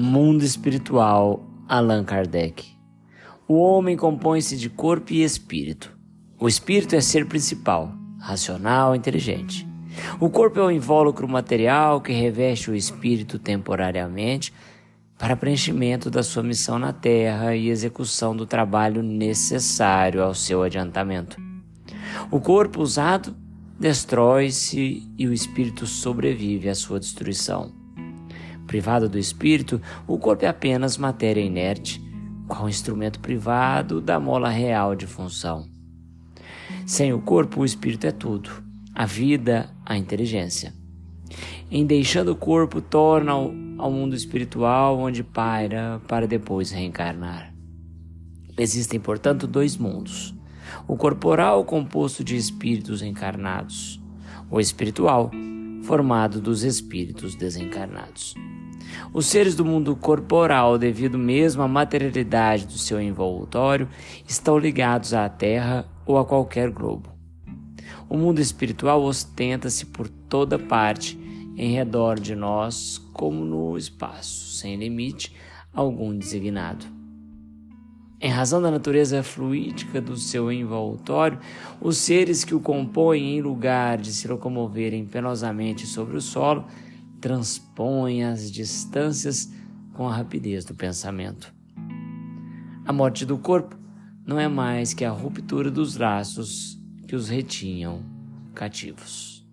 Mundo espiritual, Allan Kardec. O homem compõe-se de corpo e espírito. O espírito é ser principal, racional, inteligente. O corpo é o invólucro material que reveste o espírito temporariamente para preenchimento da sua missão na Terra e execução do trabalho necessário ao seu adiantamento. O corpo usado destrói-se e o espírito sobrevive à sua destruição. Privado do espírito, o corpo é apenas matéria inerte, qual instrumento privado da mola real de função. Sem o corpo, o espírito é tudo, a vida, a inteligência. Em deixando o corpo, torna ao mundo espiritual onde paira para depois reencarnar. Existem, portanto, dois mundos: o corporal, composto de espíritos encarnados, o espiritual, formado dos espíritos desencarnados. Os seres do mundo corporal, devido mesmo à materialidade do seu envoltório, estão ligados à Terra ou a qualquer globo. O mundo espiritual ostenta-se por toda parte em redor de nós, como no espaço, sem limite algum designado. Em razão da natureza fluídica do seu envoltório, os seres que o compõem, em lugar de se locomoverem penosamente sobre o solo, transpõem as distâncias com a rapidez do pensamento. A morte do corpo não é mais que a ruptura dos laços que os retinham cativos.